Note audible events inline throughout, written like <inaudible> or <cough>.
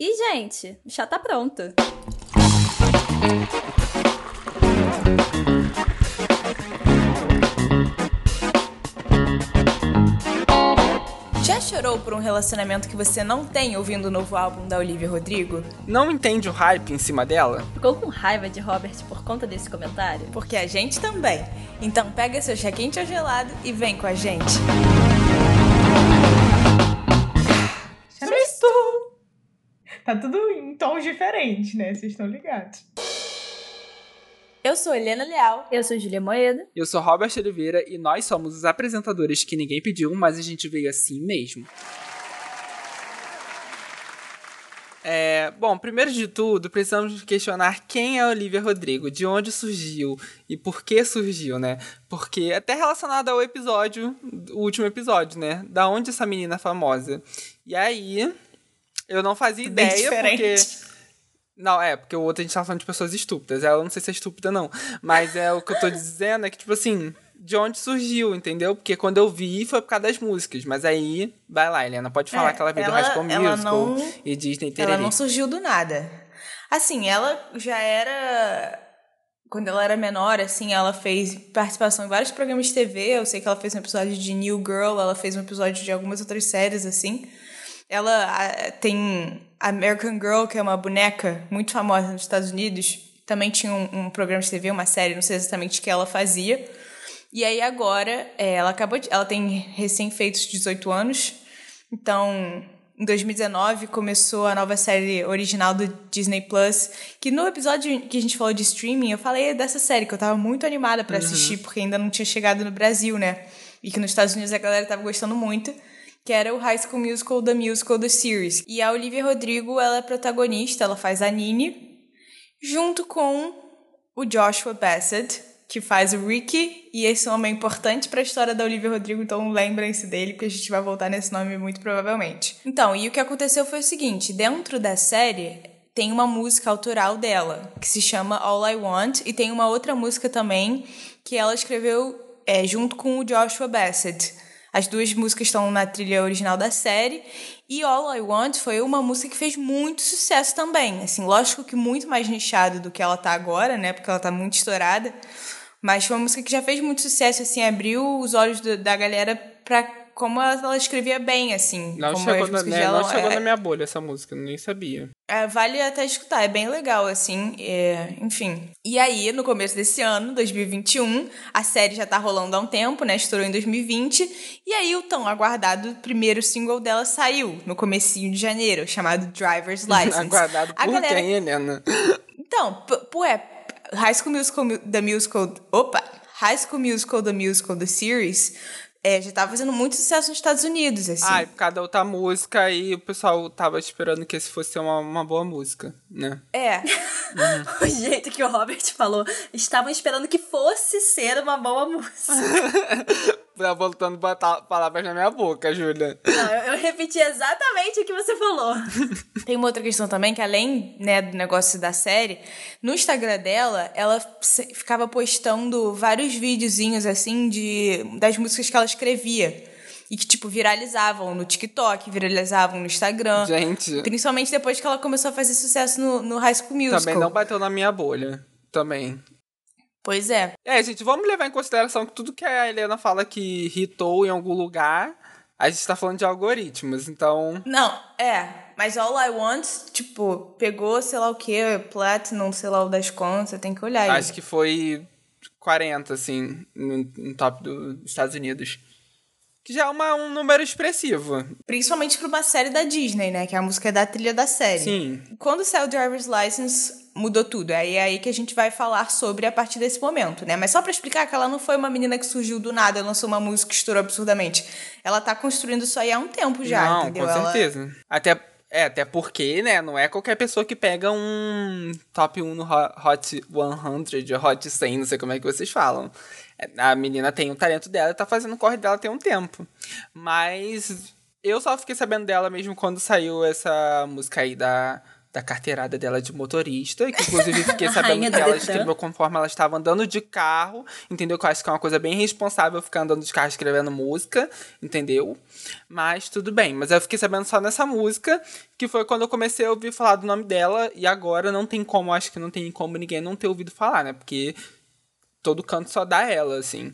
E, gente, o chá tá pronto. Já chorou por um relacionamento que você não tem ouvindo o novo álbum da Olivia Rodrigo? Não entende o hype em cima dela? Ficou com raiva de Robert por conta desse comentário? Porque a gente também. Então pega seu chá quente ou gelado e vem com a gente. Sextou! Tá tudo em tons diferentes, né? Vocês estão ligados. Eu sou Helena Leal. Eu sou Julia Moeda. Eu sou Robert Oliveira e nós somos os apresentadores que ninguém pediu, mas a gente veio assim mesmo. É, bom, primeiro de tudo, precisamos questionar quem é a Olivia Rodrigo, de onde surgiu e por que surgiu, né? Porque até relacionado ao episódio, o último episódio, né? Da onde essa menina é famosa. E aí, eu não fazia Bem ideia diferente. porque não, é, porque o outro a gente tava falando de pessoas estúpidas. Ela não sei se é estúpida, não. Mas é o que eu tô dizendo é que, tipo assim, de onde surgiu, entendeu? Porque quando eu vi foi por causa das músicas. Mas aí, vai lá, Helena, pode falar É, que ela veio ela- do High School ela Musical não- e Disney Ela Tererê. não surgiu do nada. Assim, ela já era. Quando ela era menor, assim, ela fez participação em vários programas de TV. Eu sei que ela fez um episódio de New Girl, ela fez um episódio de algumas outras séries, assim. Ela ah, tem American Girl, que é uma boneca muito famosa nos Estados Unidos. Também tinha um, um programa de TV, uma série, não sei exatamente o que ela fazia. E aí agora, é, ela acabou de, Ela tem recém-feitos 18 anos. Então, em 2019 começou a nova série original do Disney Plus, que no episódio que a gente falou de streaming, eu falei dessa série que eu tava muito animada pra assistir porque ainda não tinha chegado no Brasil, né? E que nos Estados Unidos a galera tava gostando muito, que era o High School Musical The Musical The Series. E a Olivia Rodrigo, ela é protagonista, ela faz a Nini, junto com o Joshua Bassett, que faz o Ricky, e esse nome é importante para a história da Olivia Rodrigo, então lembrem-se dele, porque a gente vai voltar nesse nome muito provavelmente. Então, e o que aconteceu foi o seguinte: dentro da série tem uma música autoral dela, que se chama All I Want, e tem uma outra música também que ela escreveu é, junto com o Joshua Bassett. As duas músicas estão na trilha original da série. E All I Want foi uma música que fez muito sucesso também. Assim, lógico que muito mais nichado do que ela tá agora, né? Porque ela tá muito estourada. Mas foi uma música que já fez muito sucesso, assim, abriu os olhos do- da galera pra como ela, ela escrevia bem, assim. Não como chegou, na, né, não chegou é, na minha bolha essa música, eu nem sabia. é, vale até escutar, é bem legal, assim, é, enfim. E aí, no começo desse ano, 2021, a série já tá rolando há um tempo, né? Estourou em 2020. E aí, o tão aguardado primeiro single dela saiu no comecinho de janeiro, chamado Driver's <laughs> License. Aguardado a por galera... quem, Helena? Então, p- pô, é High School Musical, The Musical... Opa! High School Musical, The Musical, The Series... é, já tava fazendo muito sucesso nos Estados Unidos, assim. Ah, e por causa da outra música e o pessoal tava esperando que esse fosse uma, uma boa música, né? É. <laughs> O jeito que o Robert falou, estavam esperando que fosse ser uma boa música. <laughs> Tá voltando a botar palavras na minha boca, Júlia. Não, eu, repeti exatamente o que você falou. <laughs> Tem uma outra questão também, que além né, do negócio da série, no Instagram dela, ela ficava postando vários videozinhos, assim, de das músicas que ela escrevia. E que, tipo, viralizavam no TikTok, viralizavam no Instagram. Gente, Principalmente depois que ela começou a fazer sucesso no, no High School Musical. também não bateu na minha bolha. Também. Pois é. É, gente, vamos levar em consideração que tudo que a Helena fala que hitou em algum lugar, a gente tá falando de algoritmos, então. Não, é. Mas All I Want, tipo, pegou, sei lá o que, Platinum, sei lá o das contas, você tem que olhar aí. Acho que foi 40, assim, no, no top do- dos Estados Unidos. Que já é uma- um número expressivo. Principalmente pra uma série da Disney, né? Que a música é da trilha da série. Sim. Quando saiu o Driver's License, mudou tudo. É aí que a gente vai falar sobre a partir desse momento, né? Mas só pra explicar que ela não foi uma menina que surgiu do nada, lançou uma música que estourou absurdamente. Ela tá construindo isso aí há um tempo já, Não, entendeu? com Ela- certeza. Até, é, até porque, né, não é qualquer pessoa que pega um top 1 no Ho- Hot 100, ou Hot 100, não sei como é que vocês falam. É, A menina tem o talento dela e tá fazendo o corre dela tem um tempo. Mas eu só fiquei sabendo dela mesmo quando saiu essa música aí da, da carteirada dela de motorista, que inclusive fiquei <laughs> sabendo que ela escreveu conforme ela estava andando de carro, entendeu? Que eu acho que é uma coisa bem responsável ficar andando de carro escrevendo música, entendeu? Mas tudo bem. Mas eu fiquei sabendo só nessa música, que foi quando eu comecei a ouvir falar do nome dela, e agora não tem como, acho que não tem como ninguém não ter ouvido falar, né? Porque todo canto só dá ela, assim.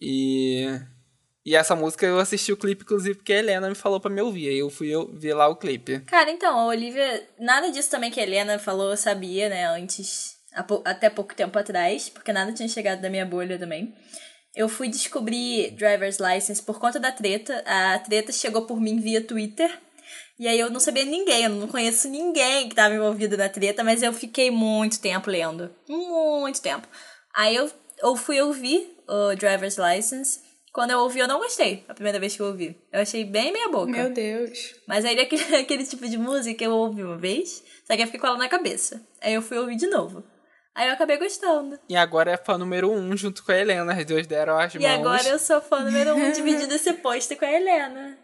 E. E essa música eu assisti o clipe, inclusive, porque a Helena me falou pra me ouvir. Aí eu fui eu ver lá o clipe. Cara, então, a Olivia. Nada disso também que a Helena falou, eu sabia, né? Antes. Até pouco tempo atrás, porque nada tinha chegado da minha bolha também. Eu fui descobrir Driver's License por conta da treta. A treta chegou por mim via Twitter. E aí eu não sabia ninguém, eu não conheço ninguém que tava envolvido na treta, mas eu fiquei muito tempo lendo. Muito tempo. Aí eu, eu fui ouvir o Driver's License. Quando eu ouvi, eu não gostei. A primeira vez que eu ouvi. Eu achei bem meia boca. Meu Deus. Mas aí aquele, <laughs> aquele tipo de música que eu ouvi uma vez, só que eu fiquei com ela na cabeça. Aí eu fui ouvir de novo. Aí eu acabei gostando. E agora é fã número um junto com a Helena. As duas deram as E mãos. agora eu sou fã número um <laughs> dividindo esse post com a Helena.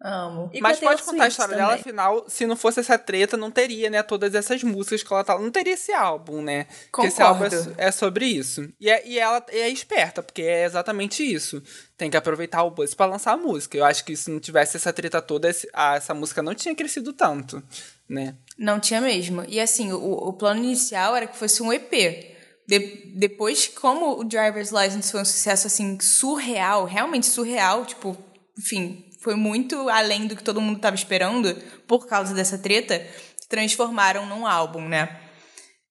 Amo. E Mas pode contar a história também. dela, afinal, se não fosse essa treta, não teria, né, todas essas músicas que ela tá. Não teria esse álbum, né? Porque esse álbum é, Concordo. é sobre isso. E, é- e ela é esperta, porque é exatamente isso. Tem que aproveitar o buzz pra lançar a música. Eu acho que se não tivesse essa treta toda, esse- a- essa música não tinha crescido tanto, né? Não tinha mesmo. E assim, o, o plano inicial era que fosse um EP. De- depois, como o Driver's License foi um sucesso assim surreal, realmente surreal, tipo, enfim, foi muito além do que todo mundo tava esperando por causa dessa treta, se transformaram num álbum, né?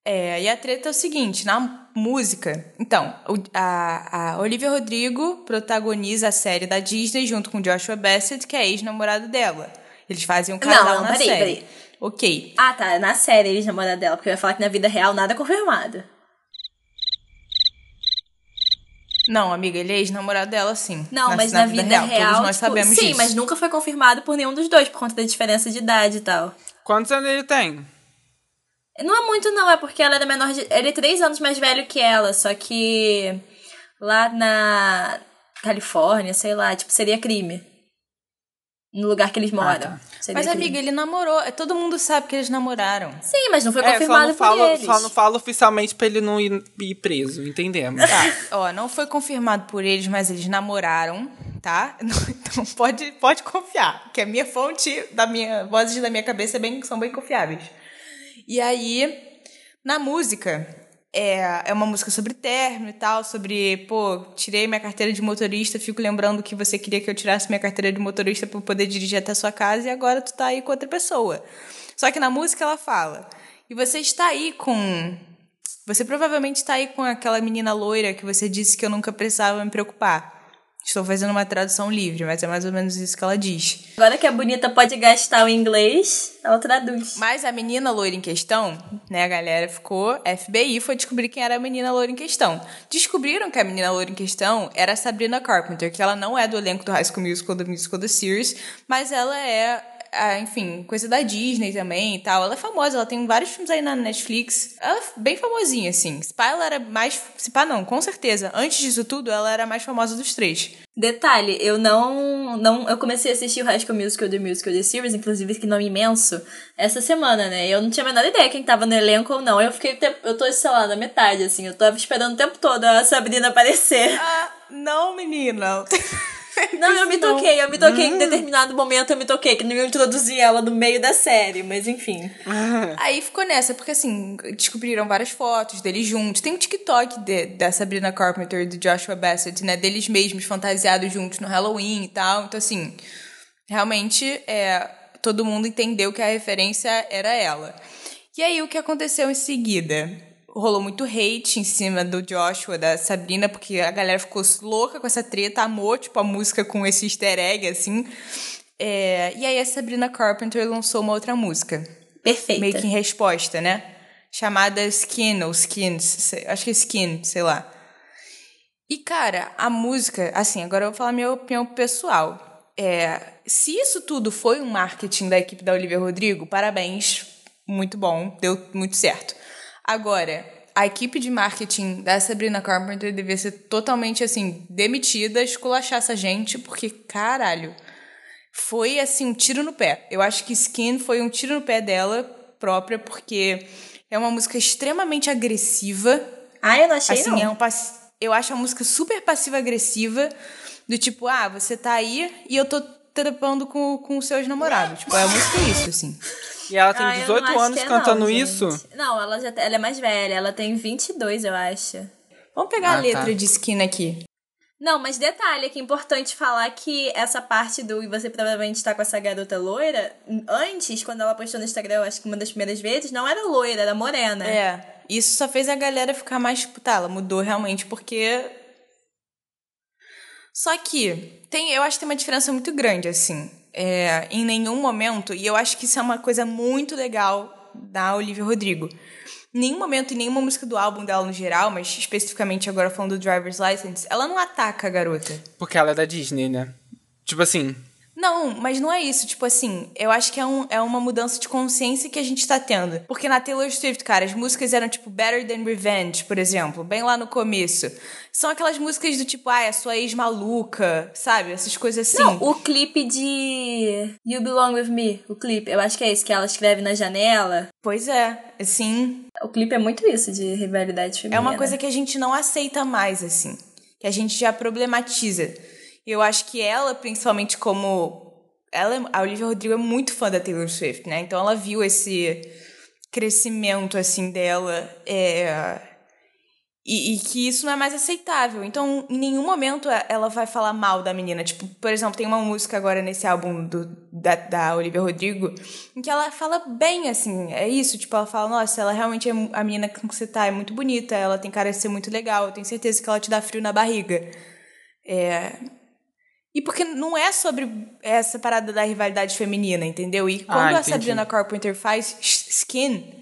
É, e a treta é o seguinte, na música. Então, a, a Olivia Rodrigo protagoniza a série da Disney junto com Joshua Bassett, que é ex-namorado dela. Eles fazem um casal não, na peraí, série. peraí. Ok. Ah, tá. Na série eles namoraram dela, porque eu ia falar que na vida real nada é confirmado. Não, amiga, ele é ex-namorado dela, sim. Não, mas na vida, real. Todos nós tipo, sabemos sim, disso. mas nunca foi confirmado por nenhum dos dois, por conta da diferença de idade e tal. Quantos anos ele tem? Não é muito, não, é porque ela era menor de. Ele é três anos mais velho que ela, só que lá na Califórnia, sei lá, tipo, seria crime. No lugar que eles moram. tá. Seria Mas, amiga, ele namorou. Todo mundo sabe que eles namoraram. Sim, mas não foi É, só confirmado não, por fala, eles. só não fala oficialmente pra ele não ir, ir preso, entendemos. Tá, <laughs> ó, não foi confirmado por eles, mas eles namoraram, tá? <laughs> Então pode, pode confiar, que a minha fonte da minha vozes da minha cabeça é bem, são bem confiáveis. E aí, na música, é, é uma música sobre término e tal, sobre, pô, tirei minha carteira de motorista, fico lembrando que você queria que eu tirasse minha carteira de motorista eu poder dirigir até sua casa e agora tu tá aí com outra pessoa. Só que na música ela fala, e você está aí com você provavelmente está aí com aquela menina loira que você disse que eu nunca precisava me preocupar. Estou fazendo uma tradução livre, mas é mais ou menos isso que ela diz. Agora que a bonita pode gastar o inglês, ela traduz. Mas a menina loira em questão, né, a galera ficou FBI foi descobrir quem era a menina loira em questão. Descobriram que a menina loira em questão era a Sabrina Carpenter, que ela não é do elenco do High School Musical, do Musical The Series, mas ela é, enfim, coisa da Disney também e tal. Ela é famosa, ela tem vários filmes aí na Netflix. Ela é bem famosinha, assim. Se pá, ela era mais... Se pá, não, com certeza. Antes disso tudo, ela era a mais famosa dos três. Detalhe, eu não, não. Eu comecei a assistir o High School Musical The Musical The Series, inclusive que nome imenso, essa semana, né? Eu não tinha a menor ideia quem tava no elenco ou não. Eu fiquei. Eu tô, sei lá, na metade, assim. Eu tava esperando o tempo todo a Sabrina aparecer. Ah, não, menina. <laughs> <laughs> Não, eu me Não. toquei, eu me toquei em determinado momento, eu me toquei, que não iam introduzir ela no meio da série, mas enfim. Aí ficou nessa, porque assim, descobriram várias fotos deles juntos. Tem um TikTok de- da Sabrina Carpenter e do Joshua Bassett, né? Deles mesmos fantasiados juntos no Halloween e tal. Então, assim, realmente é, todo mundo entendeu que a referência era ela. E aí, o que aconteceu em seguida? Rolou muito hate em cima do Joshua, da Sabrina, porque a galera ficou louca com essa treta, amou, tipo, a música com esse easter egg, assim. É, e aí, a Sabrina Carpenter lançou uma outra música Perfeita. meio que em resposta, né? Chamada Skin ou Skins, acho que é Skin, sei lá. E cara, a música, assim, agora eu vou falar minha opinião pessoal. É, se isso tudo foi um marketing da equipe da Olivia Rodrigo, parabéns, muito bom, deu muito certo. Agora, a equipe de marketing da Sabrina Carpenter devia ser totalmente assim demitida, esculachar essa gente, porque caralho, foi assim um tiro no pé. Eu acho que Skin foi um tiro no pé dela própria, porque é uma música extremamente agressiva. Ah, eu não achei Assim, não. é um pass... eu acho a música super passiva-agressiva, do tipo, ah, você tá aí e eu tô trepando com, com os seus namorados. Tipo, a música é isso, assim. E ela tem Ah, eu não 18 acho anos é cantando não, isso. Não, ela já tá- ela é mais velha, ela tem 22, eu acho. Vamos pegar Ah, a letra tá. de Skin aqui. Não, mas detalhe que é importante falar que essa parte do e você provavelmente tá com essa garota loira, antes, quando ela postou no Instagram, eu acho que uma das primeiras vezes, não era loira, era morena. É, isso só fez a galera ficar mais, tipo, tá, ela mudou realmente porque. Só que tem, eu acho que tem uma diferença muito grande, assim. É, em nenhum momento, e eu acho que isso é uma coisa muito legal da Olivia Rodrigo. Em nenhum momento, em nenhuma música do álbum dela no geral, mas especificamente agora falando do Driver's License, ela não ataca a garota. Porque ela é da Disney, né? Tipo assim, Não, mas não é isso. Tipo assim, eu acho que é, um, é uma mudança de consciência que a gente tá tendo. Porque na Taylor Swift, cara, as músicas eram tipo Better Than Revenge, por exemplo, bem lá no começo. São aquelas músicas do tipo, ah, a sua ex maluca, sabe? Essas coisas assim. Não, o clipe de You Belong With Me, o clipe, eu acho que é esse que ela escreve na janela. Pois é, assim. O clipe é muito isso de rivalidade feminina. É uma coisa que a gente não aceita mais, assim. Que a gente já problematiza. Eu acho que ela, principalmente como. Ela, a Olivia Rodrigo é muito fã da Taylor Swift, né? Então ela viu esse crescimento, assim, dela. é, E, e que isso não é mais aceitável. Então, em nenhum momento ela vai falar mal da menina. Tipo, por exemplo, tem uma música agora nesse álbum do, da, da Olivia Rodrigo em que ela fala bem, assim. É isso. Tipo, ela fala, nossa, ela realmente é a menina com que você tá, é muito bonita, ela tem cara de ser muito legal, eu tenho certeza que ela te dá frio na barriga. É. E porque não é sobre essa parada da rivalidade feminina, entendeu? E quando a entendi. Sabrina Carpenter faz Skin,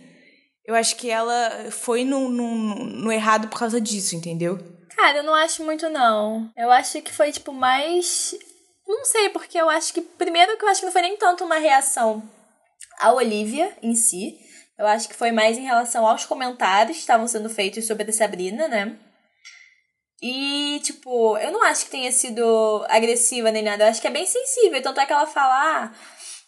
eu acho que ela foi no, no, no errado por causa disso, entendeu? Cara, eu não acho muito, não. Eu acho que foi, tipo, mais. Não sei, porque eu acho que. Primeiro, que eu acho que não foi nem tanto uma reação à Olivia em si. Eu acho que foi mais em relação aos comentários que estavam sendo feitos sobre a Sabrina, né? E, tipo, eu não acho que tenha sido agressiva nem nada. Eu acho que é bem sensível. Tanto é que ela fala. Ah,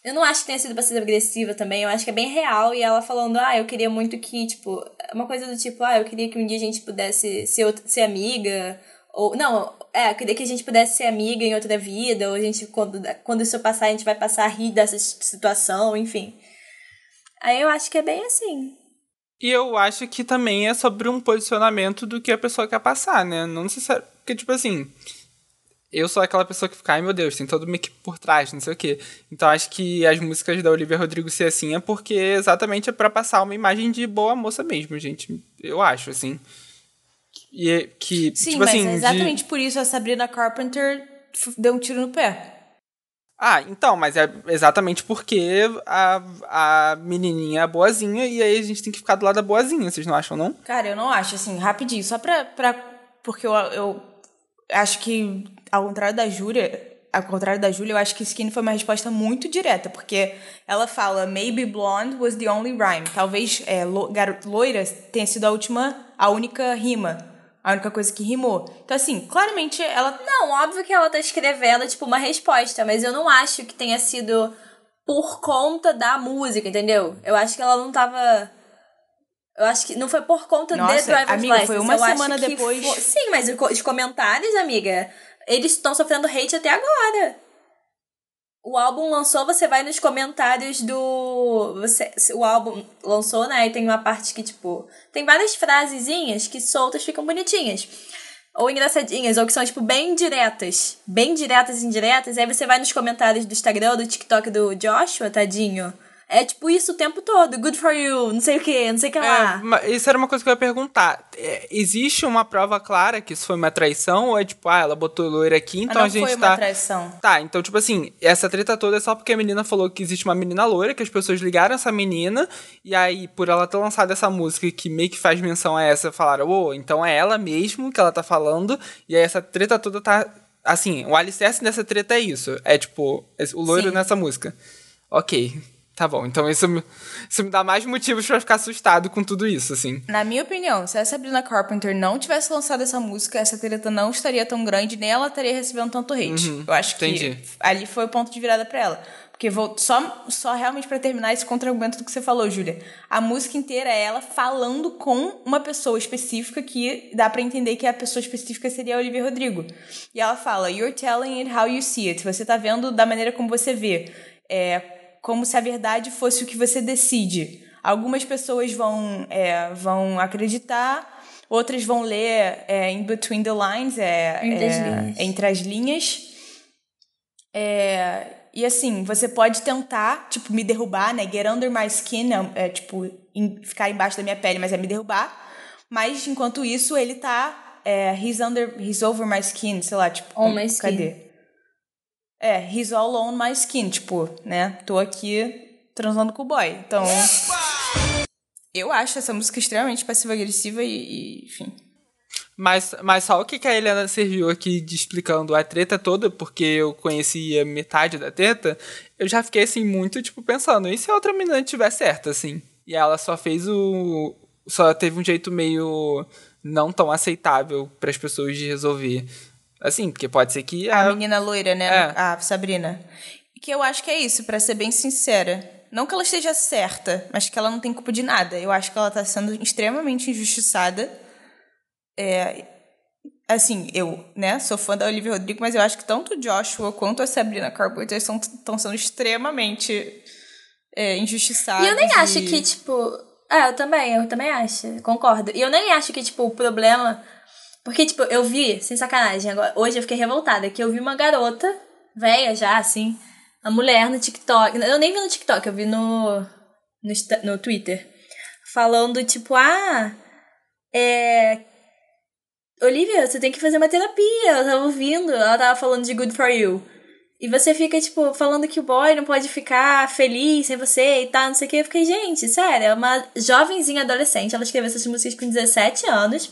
eu não acho que tenha sido passiva agressiva também. Eu acho que é bem real. E ela falando, ah, eu queria muito que, tipo, uma coisa do tipo, ah, eu queria que um dia a gente pudesse ser, ser amiga. Ou, não, é, eu queria que a gente pudesse ser amiga em outra vida. Ou a gente, quando, quando isso passar, a gente vai passar a rir dessa situação, enfim. Aí eu acho que é bem assim. E eu acho que também é sobre um posicionamento do que a pessoa quer passar, né? Não necessariamente. Porque, tipo assim. Eu sou aquela pessoa que fica, ai meu Deus, tem todo uma equipe por trás, não sei o quê. Então acho que as músicas da Olivia Rodrigo ser assim é porque exatamente é pra passar uma imagem de boa moça mesmo, gente. Eu acho, assim. E é que, Sim, tipo mas assim. é de- exatamente por isso a Sabrina Carpenter deu um tiro no pé. Ah, então, mas é exatamente porque a, a menininha é boazinha e aí a gente tem que ficar do lado da boazinha, vocês não acham, não? Cara, eu não acho, assim, rapidinho, só pra. pra porque eu, eu acho que, ao contrário da Júlia, ao contrário da Júlia, eu acho que Skin foi uma resposta muito direta, porque ela fala, maybe blonde was the only rhyme. Talvez é, lo, loira tenha sido a última, a única rima. A única coisa que rimou. Então, assim, claramente ela. Não, óbvio que ela tá escrevendo, tipo, uma resposta, mas eu não acho que tenha sido por conta da música, entendeu? Eu acho que ela não tava. Eu acho que não foi por conta de Nossa, Driver's amiga, License. foi uma eu semana depois. fo- Sim, mas os comentários, amiga, eles estão sofrendo hate até agora. O álbum lançou, você vai nos comentários do. Você, o álbum lançou, né? E tem uma parte que, tipo. Tem várias frasezinhas que soltas ficam bonitinhas. Ou engraçadinhas, ou que são, tipo, bem diretas. Bem diretas e indiretas. Aí você vai nos comentários do Instagram, do TikTok do Joshua, tadinho. É tipo isso o tempo todo. Good for you, não sei o que, não sei o que É, lá. ma- isso era uma coisa que eu ia perguntar. É, existe uma prova clara que isso foi uma traição? Ou é tipo, ah, ela botou loira aqui, então não a gente foi uma tá. traição. Tá, então, tipo assim, essa treta toda é só porque a menina falou que existe uma menina loira, que as pessoas ligaram essa menina, e aí, por ela ter lançado essa música que meio que faz menção a essa, falaram, ô, então é ela mesmo que ela tá falando, e aí essa treta toda tá. Assim, o alicerce dessa treta é isso. É tipo, o loiro Sim. nessa música. Ok. Tá bom, então isso me, isso me dá mais motivos pra ficar assustado com tudo isso, assim. Na minha opinião, se a Sabrina Carpenter não tivesse lançado essa música, essa treta não estaria tão grande, nem ela estaria recebendo tanto hate. Uhum, Eu acho que entendi. ali foi o ponto de virada pra ela. Porque vou só, só realmente pra terminar esse contra-argumento do que você falou, Júlia. A música inteira é ela falando com uma pessoa específica que dá pra entender que a pessoa específica seria a Olivia Rodrigo. E ela fala: You're telling it how you see it. Você tá vendo da maneira como você vê. É como se a verdade fosse o que você decide. Algumas pessoas vão, é, vão acreditar, outras vão ler é, in between the lines, é, Entre as é, linhas. entre as linhas. É, e assim, você pode tentar, tipo, me derrubar, né? Get under my skin, é, é, tipo, em- ficar embaixo da minha pele, mas é me derrubar. Mas enquanto isso, ele tá. É, he's under. He's over my skin, sei lá, tipo. On my skin. Cadê? É, he's all on my skin, tipo, né? Tô aqui transando com o boy. Então. Eu acho essa música extremamente passiva-agressiva e, e, enfim. Mas, mas só o que, que a Helena serviu aqui de explicando a treta toda, porque eu conhecia metade da treta, eu já fiquei assim muito, tipo, pensando, e se a outra menina tiver certa, assim? E ela só fez o. Só teve um jeito meio não tão aceitável para as pessoas de resolver. Assim, porque pode ser que A a. menina loira, né? É. A Sabrina. Que eu acho que é isso, pra ser bem sincera. Não que ela esteja certa, mas que ela não tem culpa de nada. Eu acho que ela tá sendo extremamente injustiçada. É, assim, eu, né, sou fã da Olivia Rodrigo, mas eu acho que tanto o Joshua quanto a Sabrina Carpenter estão sendo extremamente é, injustiçados. E eu nem acho e- que, tipo. É, eu também, eu também acho, concordo. E eu nem acho que, tipo, o problema. Porque, tipo, eu vi, sem sacanagem, agora, hoje eu fiquei revoltada, que eu vi uma garota, velha já, assim, uma mulher no TikTok. Eu nem vi no TikTok, eu vi no. no, no Twitter. Falando, tipo, ah. É. Olivia, você tem que fazer uma terapia. Eu tava ouvindo, ela tava falando de Good For You. E você fica, tipo, falando que o boy não pode ficar feliz sem você e tal, não sei o que. Eu fiquei, gente, sério, é uma jovenzinha adolescente. Ela escreveu essas músicas com 17 anos.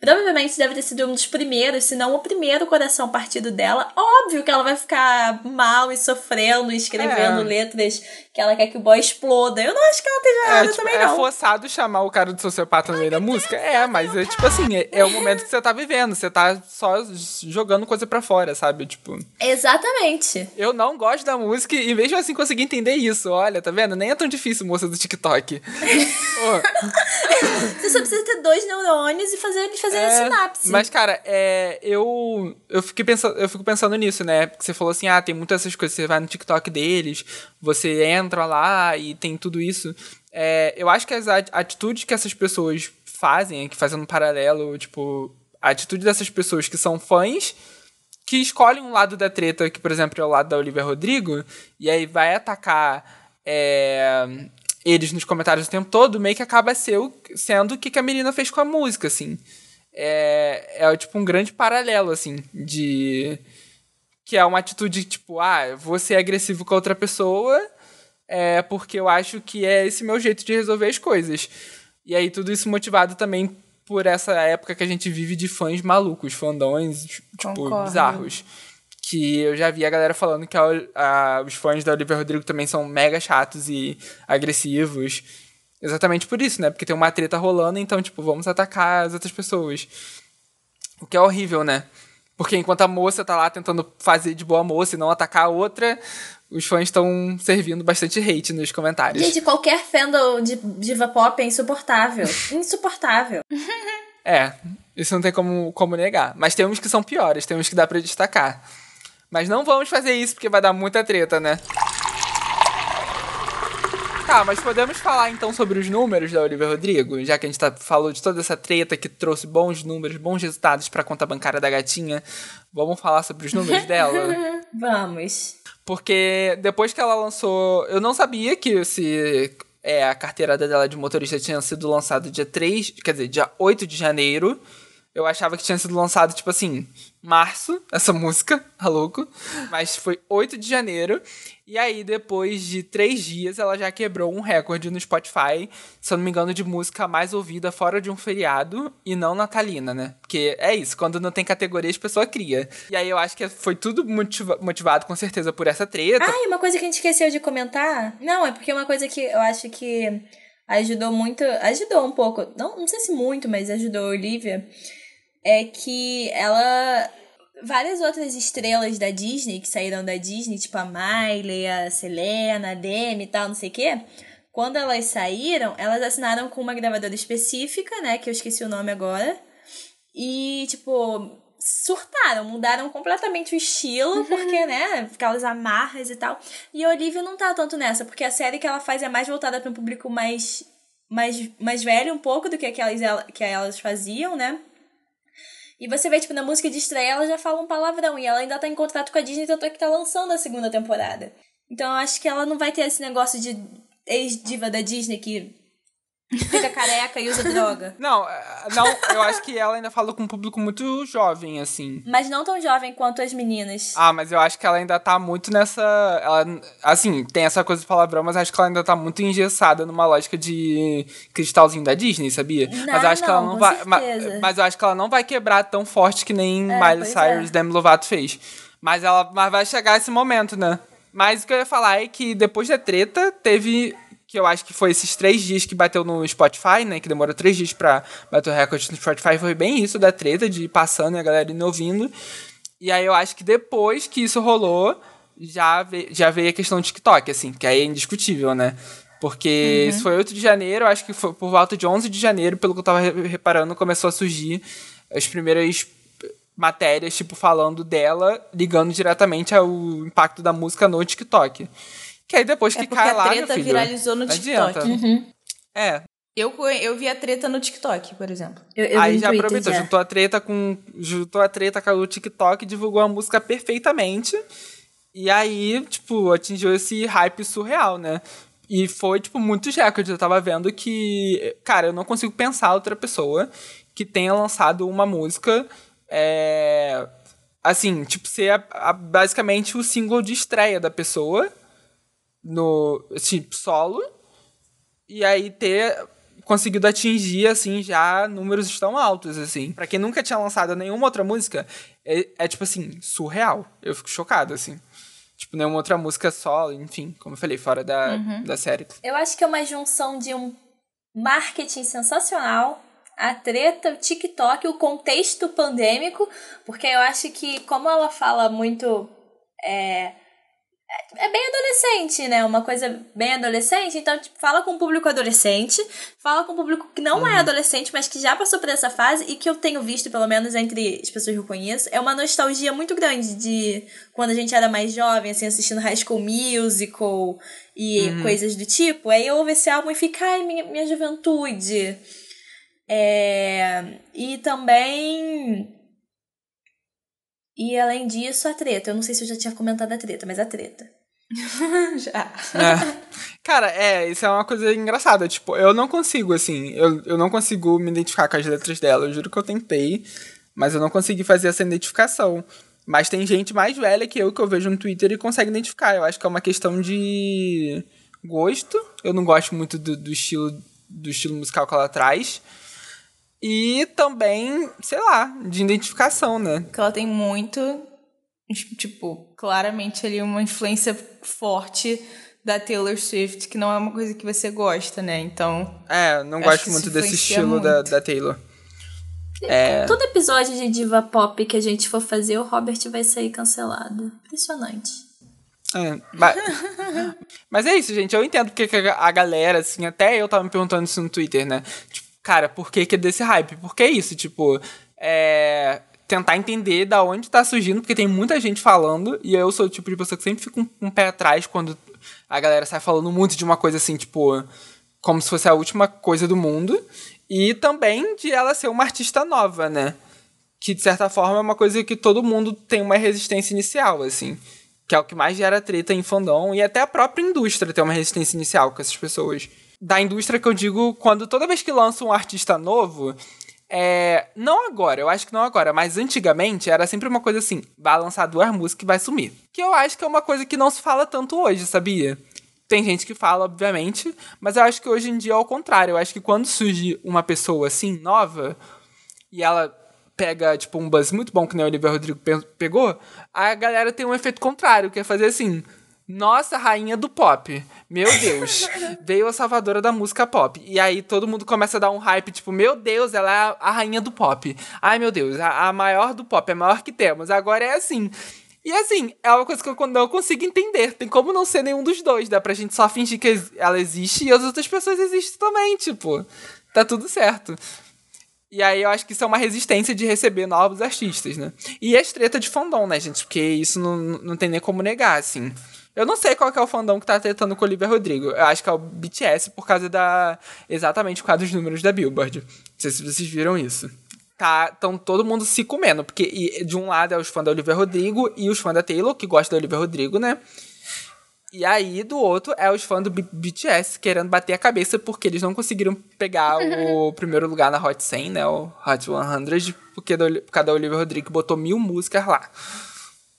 Provavelmente deve ter sido um dos primeiros, se não o primeiro coração partido dela. Óbvio que ela vai ficar mal e sofrendo, escrevendo É. letras que ela quer que o boy exploda. Eu não acho que ela esteja É, errada tipo, também, é não. forçado chamar o cara de sociopata no meio da música? É, mas é tipo assim, é, é o momento que você tá vivendo. Você tá só jogando coisa pra fora, sabe? Tipo. Exatamente. Eu não gosto da música e mesmo assim consegui entender isso. Olha, tá vendo? Nem é tão difícil, moça do TikTok. <laughs> Ô, Você só precisa ter dois neurônios e fazer eles fazerem a é, sinapse. Mas, cara, é, eu, eu, fiquei pensando, eu fico pensando nisso, né? Porque você falou assim, ah, tem muitas essas coisas. Você vai no TikTok deles, você entra lá e tem tudo isso. É, eu acho que as at- atitudes que essas pessoas fazem, aqui fazendo um paralelo, tipo, a atitude dessas pessoas que são fãs que escolhem um lado da treta, que, por exemplo, é o lado da Olivia Rodrigo, e aí vai atacar é, eles nos comentários o tempo todo, meio que acaba sendo o que que a menina fez com a música, assim. É, é tipo um grande paralelo, assim, de. Que é uma atitude tipo, ah, vou ser agressivo com a outra pessoa, é porque eu acho que é esse meu jeito de resolver as coisas. E aí tudo isso motivado também por essa época que a gente vive de fãs malucos, fandões, tipo, Concordo. bizarros. Que eu já vi a galera falando que a- a- os fãs da Olivia Rodrigo também são mega chatos e agressivos. Exatamente por isso, né? Porque tem uma treta rolando, então, tipo, vamos atacar as outras pessoas. O que é horrível, né? Porque enquanto a moça tá lá tentando fazer de boa moça e não atacar a outra, os fãs estão servindo bastante hate nos comentários. Gente, qualquer fandom de diva pop é insuportável. <laughs> Insuportável. É, isso não tem como, como negar. Mas tem uns que são piores, tem uns que dá pra destacar. Mas não vamos fazer isso porque vai dar muita treta, né? Tá, mas podemos falar então sobre os números da Olivia Rodrigo, já que a gente tá, falou de toda essa treta que trouxe bons números, bons resultados pra conta bancária da gatinha. Vamos falar sobre os números dela? <laughs> Vamos. Porque depois que ela lançou. Eu não sabia que se é, a carteirada dela de motorista tinha sido lançada dia 3, quer dizer, dia 8 de janeiro. Eu achava que tinha sido lançado, tipo assim, março, essa música, tá louco? <laughs> Mas foi 8 de janeiro. E aí, depois de três dias, ela já quebrou um recorde no Spotify, se eu não me engano, de música mais ouvida fora de um feriado e não natalina, né? Porque é isso, quando não tem categoria, as pessoas cria. E aí eu acho que foi tudo motiva- motivado com certeza por essa treta. Ah, e uma coisa que a gente esqueceu de comentar. Não, é porque uma coisa que eu acho que ajudou muito. Ajudou um pouco. Não, não sei se muito, mas ajudou a Olivia. É que ela. várias outras estrelas da Disney que saíram da Disney, tipo a Miley, a Selena, a Demi e tal, não sei o quê. Quando elas saíram, elas assinaram com uma gravadora específica, né? Que eu esqueci o nome agora. E, tipo, surtaram, mudaram completamente o estilo, porque, né, aquelas amarras e tal. E a Olivia não tá tanto nessa, porque a série que ela faz é mais voltada para um público mais, mais, mais velho um pouco do que aquelas que elas faziam, né? E você vê, tipo, na música de estreia ela já fala um palavrão e ela ainda tá em contrato com a Disney, tanto é que tá lançando a segunda temporada. Então eu acho que ela não vai ter esse negócio de ex-diva da Disney que Fica careca e usa droga. <laughs> Não, é, não, eu acho que ela ainda fala com um público muito jovem, assim. Mas não tão jovem quanto as meninas. Ah, mas eu acho que ela ainda tá muito nessa. Ela, assim, tem essa coisa de palavrão, mas acho que ela ainda tá muito engessada numa lógica de cristalzinho da Disney, sabia? Não, mas eu acho não, que ela não vai. Mas, mas eu acho que ela não vai quebrar tão forte que nem É, Miley Cyrus é. Demi Lovato fez. Mas ela mas vai chegar esse momento, né? Mas o que eu ia falar é que depois da treta, teve. Que eu acho que foi esses três dias que bateu no Spotify, né? Que demorou três dias pra bater o recorde no Spotify. Foi bem isso da treta, de ir passando e a galera indo ouvindo. E aí eu acho que depois que isso rolou, já, ve já veio a questão do TikTok, assim, que aí é indiscutível, né? Porque isso foi 8 de janeiro, acho que foi por volta de 11 de janeiro, pelo que eu tava re- reparando, começou a surgir as primeiras matérias, tipo, falando dela, ligando diretamente ao impacto da música no TikTok. Que aí depois que É porque cai a lá, meu treta filho, viralizou no não TikTok. adianta. É, Eu, eu vi a treta no TikTok, por exemplo. Eu, eu aí já Twitter, aproveitou, já. juntou a treta com. Juntou a treta com o TikTok, divulgou a música perfeitamente. E aí, tipo, atingiu esse hype surreal, né? E foi, tipo, muitos recordes. Eu tava vendo que. Cara, eu não consigo pensar outra pessoa que tenha lançado uma música. É, assim, tipo, ser a- a- basicamente o single de estreia da pessoa. No. Tipo, solo. E aí ter conseguido atingir, assim, já números tão altos, assim. Pra quem nunca tinha lançado nenhuma outra música, é, é, tipo assim, surreal. Eu fico chocado, assim. Tipo, nenhuma outra música solo, enfim, como eu falei, fora da, da série. Eu acho que é uma junção de um marketing sensacional, a treta, o TikTok, o contexto pandêmico, porque eu acho que, como ela fala muito. É, é bem adolescente, né? Uma coisa bem adolescente. Então, tipo, fala com o público adolescente, fala com o público que não é adolescente, mas que já passou por essa fase e que eu tenho visto, pelo menos entre as pessoas que eu conheço, é uma nostalgia muito grande de quando a gente era mais jovem, assim, assistindo High School Musical e coisas do tipo. Aí eu ouvo esse álbum e fica, ai, minha, minha juventude. É... E também. E além disso, a treta. Eu não sei se eu já tinha comentado a treta, mas a treta. <laughs> Já. É. Cara, é, isso é uma coisa engraçada. Tipo, eu não consigo, assim, eu, eu não consigo me identificar com as letras dela. Eu juro que eu tentei, mas eu não consegui fazer essa identificação. Mas tem gente mais velha que eu que eu vejo no Twitter e consegue identificar. Eu acho que é uma questão de gosto. Eu não gosto muito do, do estilo do estilo musical que ela traz. E também, sei lá, de identificação, né? Porque ela tem muito, tipo, claramente ali uma influência forte da Taylor Swift, que não é uma coisa que você gosta, né? Então, É, não gosto que muito desse estilo da, muito. da Taylor. É. Todo episódio de diva pop que a gente for fazer, o Robert vai sair cancelado. Impressionante. É, mas, <laughs> mas é isso, gente. Eu entendo porque que a a galera, assim, até eu tava me perguntando isso no Twitter, né? Tipo, cara, por que, que é desse hype? Por que isso? Tipo, é. Tentar entender da onde tá surgindo, porque tem muita gente falando, e eu sou o tipo de pessoa que sempre fica um, um pé atrás quando a galera sai falando muito de uma coisa assim, tipo, como se fosse a última coisa do mundo. E também de ela ser uma artista nova, né? que de certa forma é uma coisa que todo mundo tem uma resistência inicial, assim. Que é o que mais gera treta em fandom e até a própria indústria tem uma resistência inicial com essas pessoas. Da indústria que eu digo, quando toda vez que lança um artista novo, é. Não agora, eu acho que não agora, mas antigamente era sempre uma coisa assim: vai lançar duas músicas e vai sumir. Que eu acho que é uma coisa que não se fala tanto hoje, sabia? Tem gente que fala, obviamente, mas eu acho que hoje em dia é ao contrário. Eu acho que quando surge uma pessoa assim, nova, e ela pega, tipo, um buzz muito bom que nem o Olivia Rodrigo pe- pegou, a galera tem um efeito contrário, que é fazer assim, Nossa, rainha do pop. Meu Deus. <laughs> Veio a salvadora da música pop. E aí todo mundo começa a dar um hype, tipo, meu Deus, ela é a rainha do pop. Ai, meu Deus, a, a maior do pop, a maior que temos. Agora é assim. E assim, é uma coisa que eu não consigo entender. Tem como não ser nenhum dos dois. Dá pra gente só fingir que ela existe e as outras pessoas existem também, tipo. Tá tudo certo. E aí eu acho que isso é uma resistência de receber novos artistas, né? E as treta de fandom, né, gente? Porque isso não, não tem nem como negar, assim. Eu não sei qual que é o fandom que tá tretando com o Olivia Rodrigo. Eu acho que é o BTS por causa da. Exatamente por causa dos números da Billboard. Não sei se vocês viram isso. Tá, tão todo mundo se comendo. Porque de um lado é os fãs da Olivia Rodrigo e os fãs da Taylor, que gostam da Olivia Rodrigo, né? E aí, do outro, é os fãs do B BTS querendo bater a cabeça porque eles não conseguiram pegar o primeiro lugar na Hot 100, né? O Hot 100, porque do, por causa da Olivia Rodrigo botou mil músicas lá.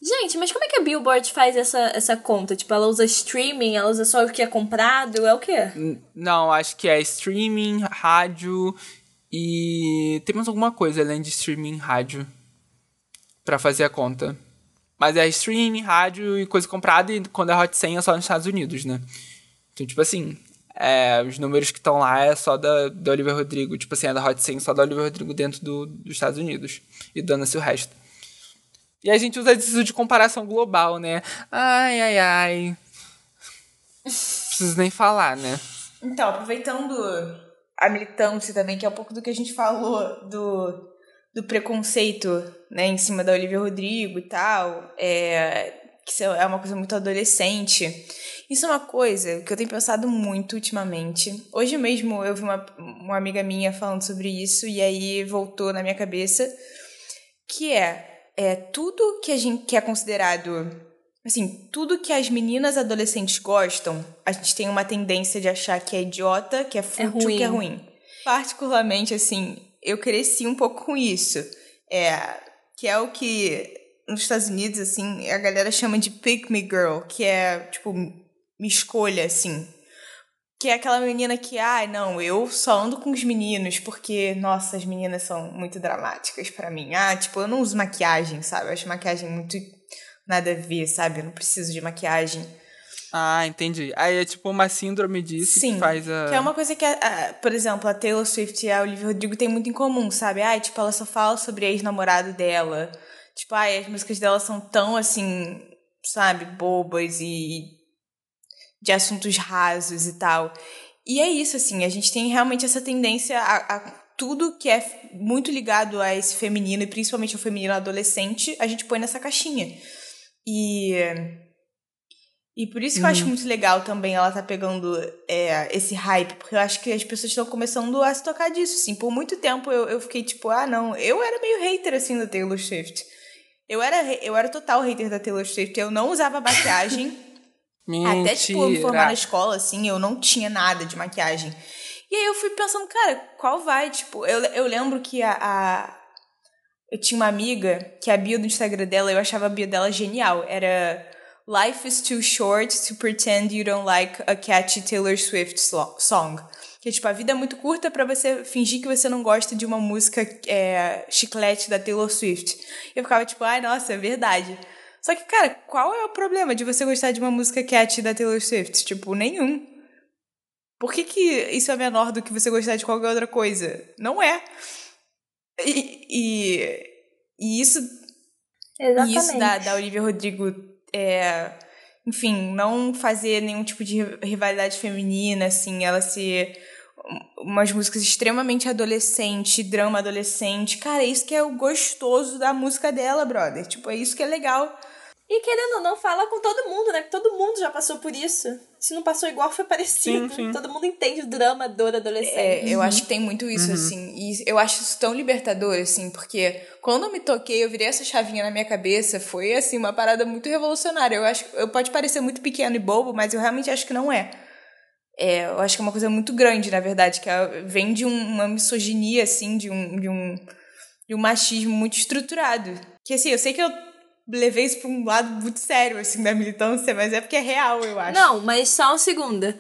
Gente, mas como é que a Billboard faz essa, essa conta? Tipo, ela usa streaming, ela usa só o que é comprado, é o quê? Não, acho que é streaming, rádio e... Tem mais alguma coisa além de streaming rádio para fazer a conta. Mas é streaming, rádio e coisa comprada, e quando é Hot 100 é só nos Estados Unidos, né? Então, tipo assim, é, os números que estão lá é só da, da Olivia Rodrigo. Tipo assim, é da Hot 100 só da Olivia Rodrigo dentro do, dos Estados Unidos. E dando-se o resto. E a gente usa isso de comparação global, né? Ai, ai, ai. Preciso nem falar, né? Então, aproveitando a militância também, que é um pouco do que a gente falou do do preconceito, né, em cima da Olivia Rodrigo e tal, é, que é uma coisa muito adolescente. Isso é uma coisa que eu tenho pensado muito ultimamente. Hoje mesmo eu vi uma, uma amiga minha falando sobre isso e aí voltou na minha cabeça, que é, é tudo que a gente que é considerado assim, tudo que as meninas adolescentes gostam, a gente tem uma tendência de achar que é idiota, que é fútil, é que é ruim. Particularmente assim, eu cresci um pouco com isso. É, que é o que nos Estados Unidos, assim, a galera chama de pick me girl, que é, tipo, me escolha, assim. Que é aquela menina que, ai, ah, não, eu só ando com os meninos porque, nossa, as meninas são muito dramáticas para mim. Ah, tipo, eu não uso maquiagem, sabe? Eu acho maquiagem muito nada a ver, sabe? Eu não preciso de maquiagem. Ah, entendi. Aí é tipo uma síndrome disso Sim, que faz a. Que é uma coisa que, a, a, por exemplo, a Taylor Swift e a Olivia Rodrigo têm muito em comum, sabe? Ah, tipo, ela só fala sobre ex-namorado dela. Tipo, ai, as músicas dela são tão assim, sabe, bobas e de assuntos rasos e tal. E é isso, assim, a gente tem realmente essa tendência a, a tudo que é muito ligado a esse feminino, e principalmente ao feminino adolescente, a gente põe nessa caixinha. E e por isso que eu acho uhum. muito legal também ela tá pegando é, esse hype, porque eu acho que as pessoas estão começando a se tocar disso, assim. Por muito tempo eu, eu fiquei tipo, ah, não, eu era meio hater, assim, da Taylor Swift. Eu era, eu era total hater da Taylor Swift, eu não usava maquiagem. <laughs> Até, tipo, eu me formar na escola, assim, eu não tinha nada de maquiagem. E aí eu fui pensando, cara, qual vai? Tipo, eu, eu lembro que a, a eu tinha uma amiga que a bio do Instagram dela, eu achava a bio dela genial. Era Life is too short to pretend you don't like a catchy Taylor Swift song. Que é tipo, a vida é muito curta para você fingir que você não gosta de uma música é, chiclete da Taylor Swift. E eu ficava tipo, ai, nossa, é verdade. Só que, cara, qual é o problema de você gostar de uma música catchy da Taylor Swift? Tipo, nenhum. Por que, que isso é menor do que você gostar de qualquer outra coisa? Não é. E, e, e isso. Exatamente. E isso da, da Olivia Rodrigo é, enfim, não fazer nenhum tipo de rivalidade feminina, assim, ela ser umas músicas extremamente adolescente, drama adolescente. Cara, é isso que é o gostoso da música dela, brother. Tipo, é isso que é legal. E querendo ou não, fala com todo mundo, né? Todo mundo já passou por isso. Se não passou igual, foi parecido. Sim, sim. Todo mundo entende o drama dor adolescente. É, eu acho que tem muito isso, uhum. assim. E eu acho isso tão libertador, assim, porque quando eu me toquei, eu virei essa chavinha na minha cabeça, foi, assim, uma parada muito revolucionária. Eu acho eu pode parecer muito pequeno e bobo, mas eu realmente acho que não é. É, eu acho que é uma coisa muito grande, na verdade, que vem de um, uma misoginia, assim, de um, de um, de um machismo muito estruturado. Que, assim, eu sei que eu levei isso pra um lado muito sério, assim, da militância, mas é porque é real, eu acho. Não, mas só um segundo.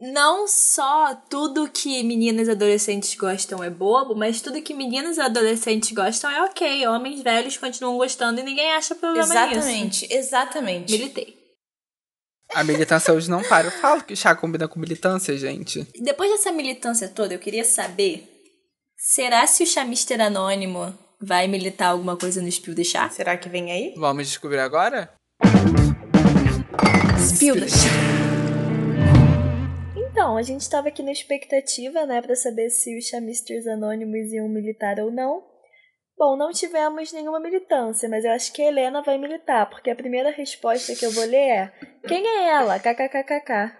Não só tudo que meninas e adolescentes gostam é bobo, mas tudo que meninas e adolescentes gostam é ok. Homens velhos continuam gostando e ninguém acha problema exatamente, nisso. Exatamente, exatamente. Militei. A militância hoje não para. Eu falo que chá combina com militância, gente. Depois dessa militância toda, eu queria saber: será se o chamister anônimo vai militar alguma coisa no Spill de chá? Será que vem aí? Vamos descobrir agora? Chá. Então, a gente tava aqui na expectativa, né, pra saber se os chamisters anônimos iam militar ou não. Bom, não tivemos nenhuma militância, mas eu acho que a Helena vai militar, porque a primeira resposta que eu vou ler é: Quem é ela? KKKKK.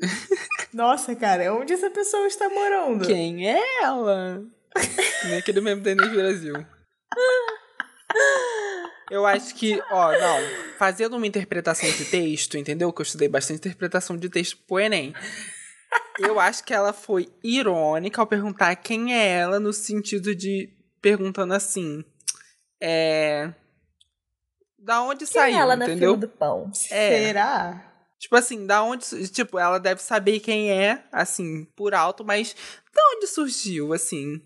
<laughs> Nossa, cara, onde essa pessoa está morando? Quem é ela? <laughs> Nem aquele meme da Inês Brasil. Eu acho que, ó, não, fazendo uma interpretação de texto, entendeu? Que eu estudei bastante interpretação de texto pro Enem. Eu acho que ela foi irônica ao perguntar quem é ela, no sentido de perguntando assim. É. Da onde Quem saiu, é ela na entendeu? fila do pão? É. Será? Tipo assim, da onde. Tipo, ela deve saber quem é, assim, por alto, mas da onde surgiu, assim?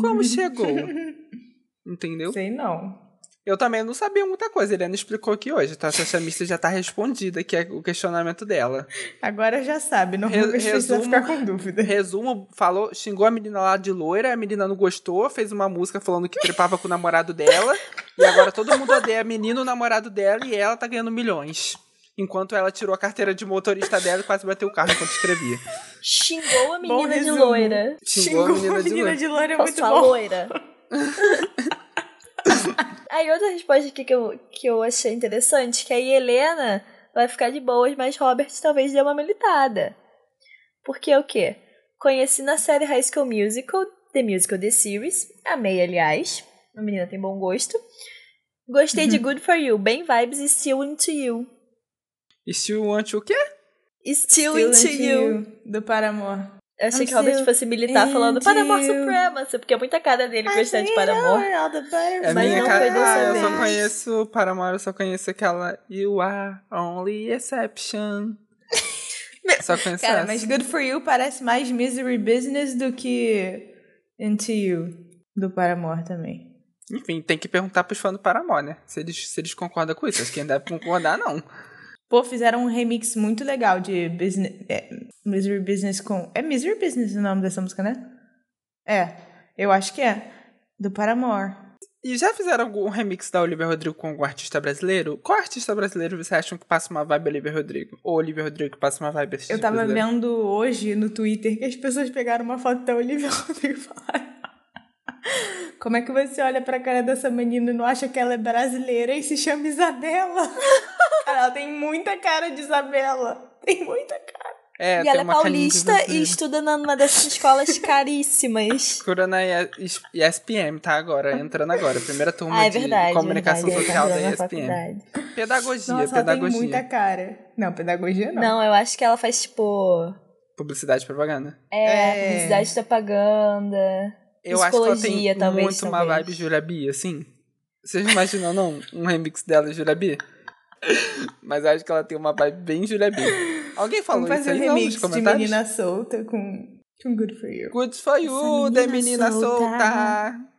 Como <laughs> chegou? Entendeu? Sei não. Eu também não sabia muita coisa. A Helena explicou aqui hoje, tá? A chamista já tá respondida, que é o questionamento dela. Agora já sabe, não Re- precisa resumo- ficar com dúvida. Resumo, falou, xingou a menina lá de loira, a menina não gostou, fez uma música falando que trepava com o namorado dela, e agora todo mundo odeia a menina, o namorado dela, e ela tá ganhando milhões. Enquanto ela tirou a carteira de motorista dela e quase bateu o carro enquanto escrevia. Xingou a menina de loira. Xingou a menina de loira. de loira é muito bom. loira? <laughs> Aí outra resposta aqui que eu, que eu achei interessante, que aí Helena vai ficar de boas, mas Robert talvez dê uma militada. Porque o quê? Conheci na série High School Musical, The Musical The Series, amei, aliás, a menina tem bom gosto. Gostei de Good For You, bem vibes e Still Into You. Se o anti o quê? Still, Still Into Into You. You, do Paramore. Eu achei I'm que Robert still fosse militar falando Paramore you. Supremacy, porque é muita cara dele gostar de Paramore. É Mas minha não cara. foi dessa Ah, eu só conheço Paramore, eu só conheço aquela You Are Only Exception. <laughs> só conheço Cara, essa. mas Good For You parece mais Misery Business do que Into You, do Paramore também. Enfim, tem que perguntar pros fãs do Paramore, né? Se eles, se eles concordam com isso. Acho que quem deve concordar, não. Pô, fizeram um remix muito legal de business, é, Misery Business com... É Misery Business o nome dessa música, né? É, eu acho que é. Do Paramore. E já fizeram algum remix da Olivia Rodrigo com algum artista brasileiro? Qual artista brasileiro você acham que passa uma vibe Olivia Rodrigo? Ou Olivia Rodrigo que passa uma vibe artista Eu tava brasileiro? vendo hoje no Twitter que as pessoas pegaram uma foto da Olivia <laughs> Rodrigo e falaram. Como é que você olha pra cara dessa menina e não acha que ela é brasileira e se chama Isabela? <laughs> Cara, ela tem muita cara de Isabela. Tem muita cara. É, e ela é uma de paulista e estuda numa dessas escolas <laughs> caríssimas. Procura na ESPM, tá? Agora, entrando agora. Primeira turma Ah, é de verdade. comunicação verdade, social ela da tá ESPM. Pedagogia, Nossa, ela tem pedagogia. muita cara. Não, pedagogia não. Não, eu acho que ela faz, tipo. Publicidade e propaganda. É, É. publicidade de propaganda. Eu acho que ela tem talvez, muito uma talvez. vibe Jurabi, assim. Vocês imaginam, não? Um remix dela, Jurabi? Mas acho que ela tem uma vibe bem Jurabi. Alguém falou Vamos isso fazer aí um remix nos de? Menina Solta com, com Good For You. Good for you, da menina solta. solta.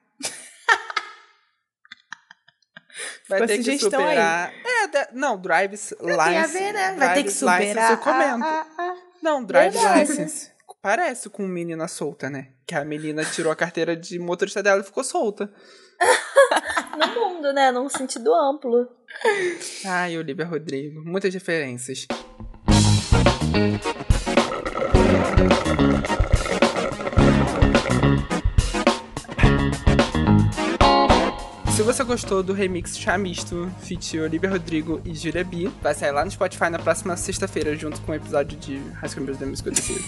Vai ter que sugestão aí. superar. É, não, Drives License. Ver, né? Vai ter que Drives superar. eu comento. Ah, ah, ah. Não, Drive Verdade. License. Parece com menina solta, né? Que a menina tirou a carteira de motorista dela e ficou solta. <laughs> No mundo, né? Num sentido amplo. Ai, Olivia Rodrigo. Muitas referências. Se você gostou do remix Chamisto, feat Olivia Rodrigo e Julia B, vai sair lá no Spotify na próxima sexta-feira, junto com o episódio de High School Musical da Música do Ciro.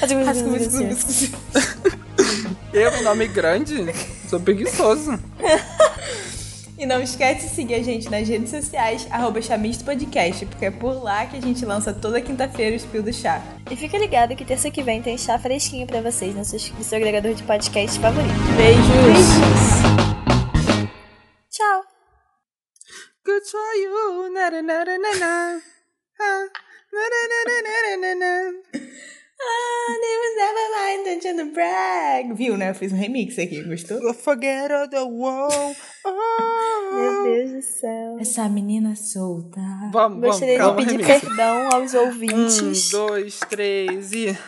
<laughs> Eu, nome grande, sou preguiçoso. <laughs> E não esquece de seguir a gente nas redes sociais, arroba Chamisto Podcast, porque é por lá que a gente lança toda quinta-feira o Spill do Chá. E fica ligado que terça que vem tem chá fresquinho pra vocês no seu, no seu agregador de podcast favorito. Beijos! Tchau! Good for you, na na na na na. Ah, na na na na na na na. Ah, there was never my intention to brag. Viu, né? Eu fiz um remix aqui, gostou? Forget all the world. Oh. Meu Deus do céu. Essa menina solta. Vamos, vamos, Gostaria de calma, pedir remix. perdão aos Um, ouvintes. dois, três e.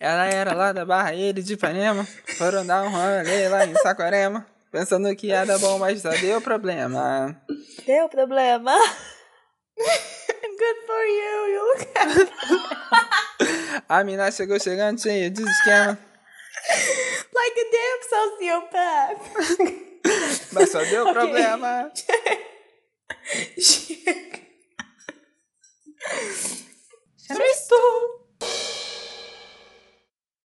Ela era lá da Barra, ele de Ipanema. Foram dar um rolê lá em Saquarema. Pensando que ia dar bom, mas só deu problema. Deu problema. <laughs> Good for you, you look A mina chegou chegando cheia de esquema. like a damn sociopath. Mas só deu problema. Já não estou.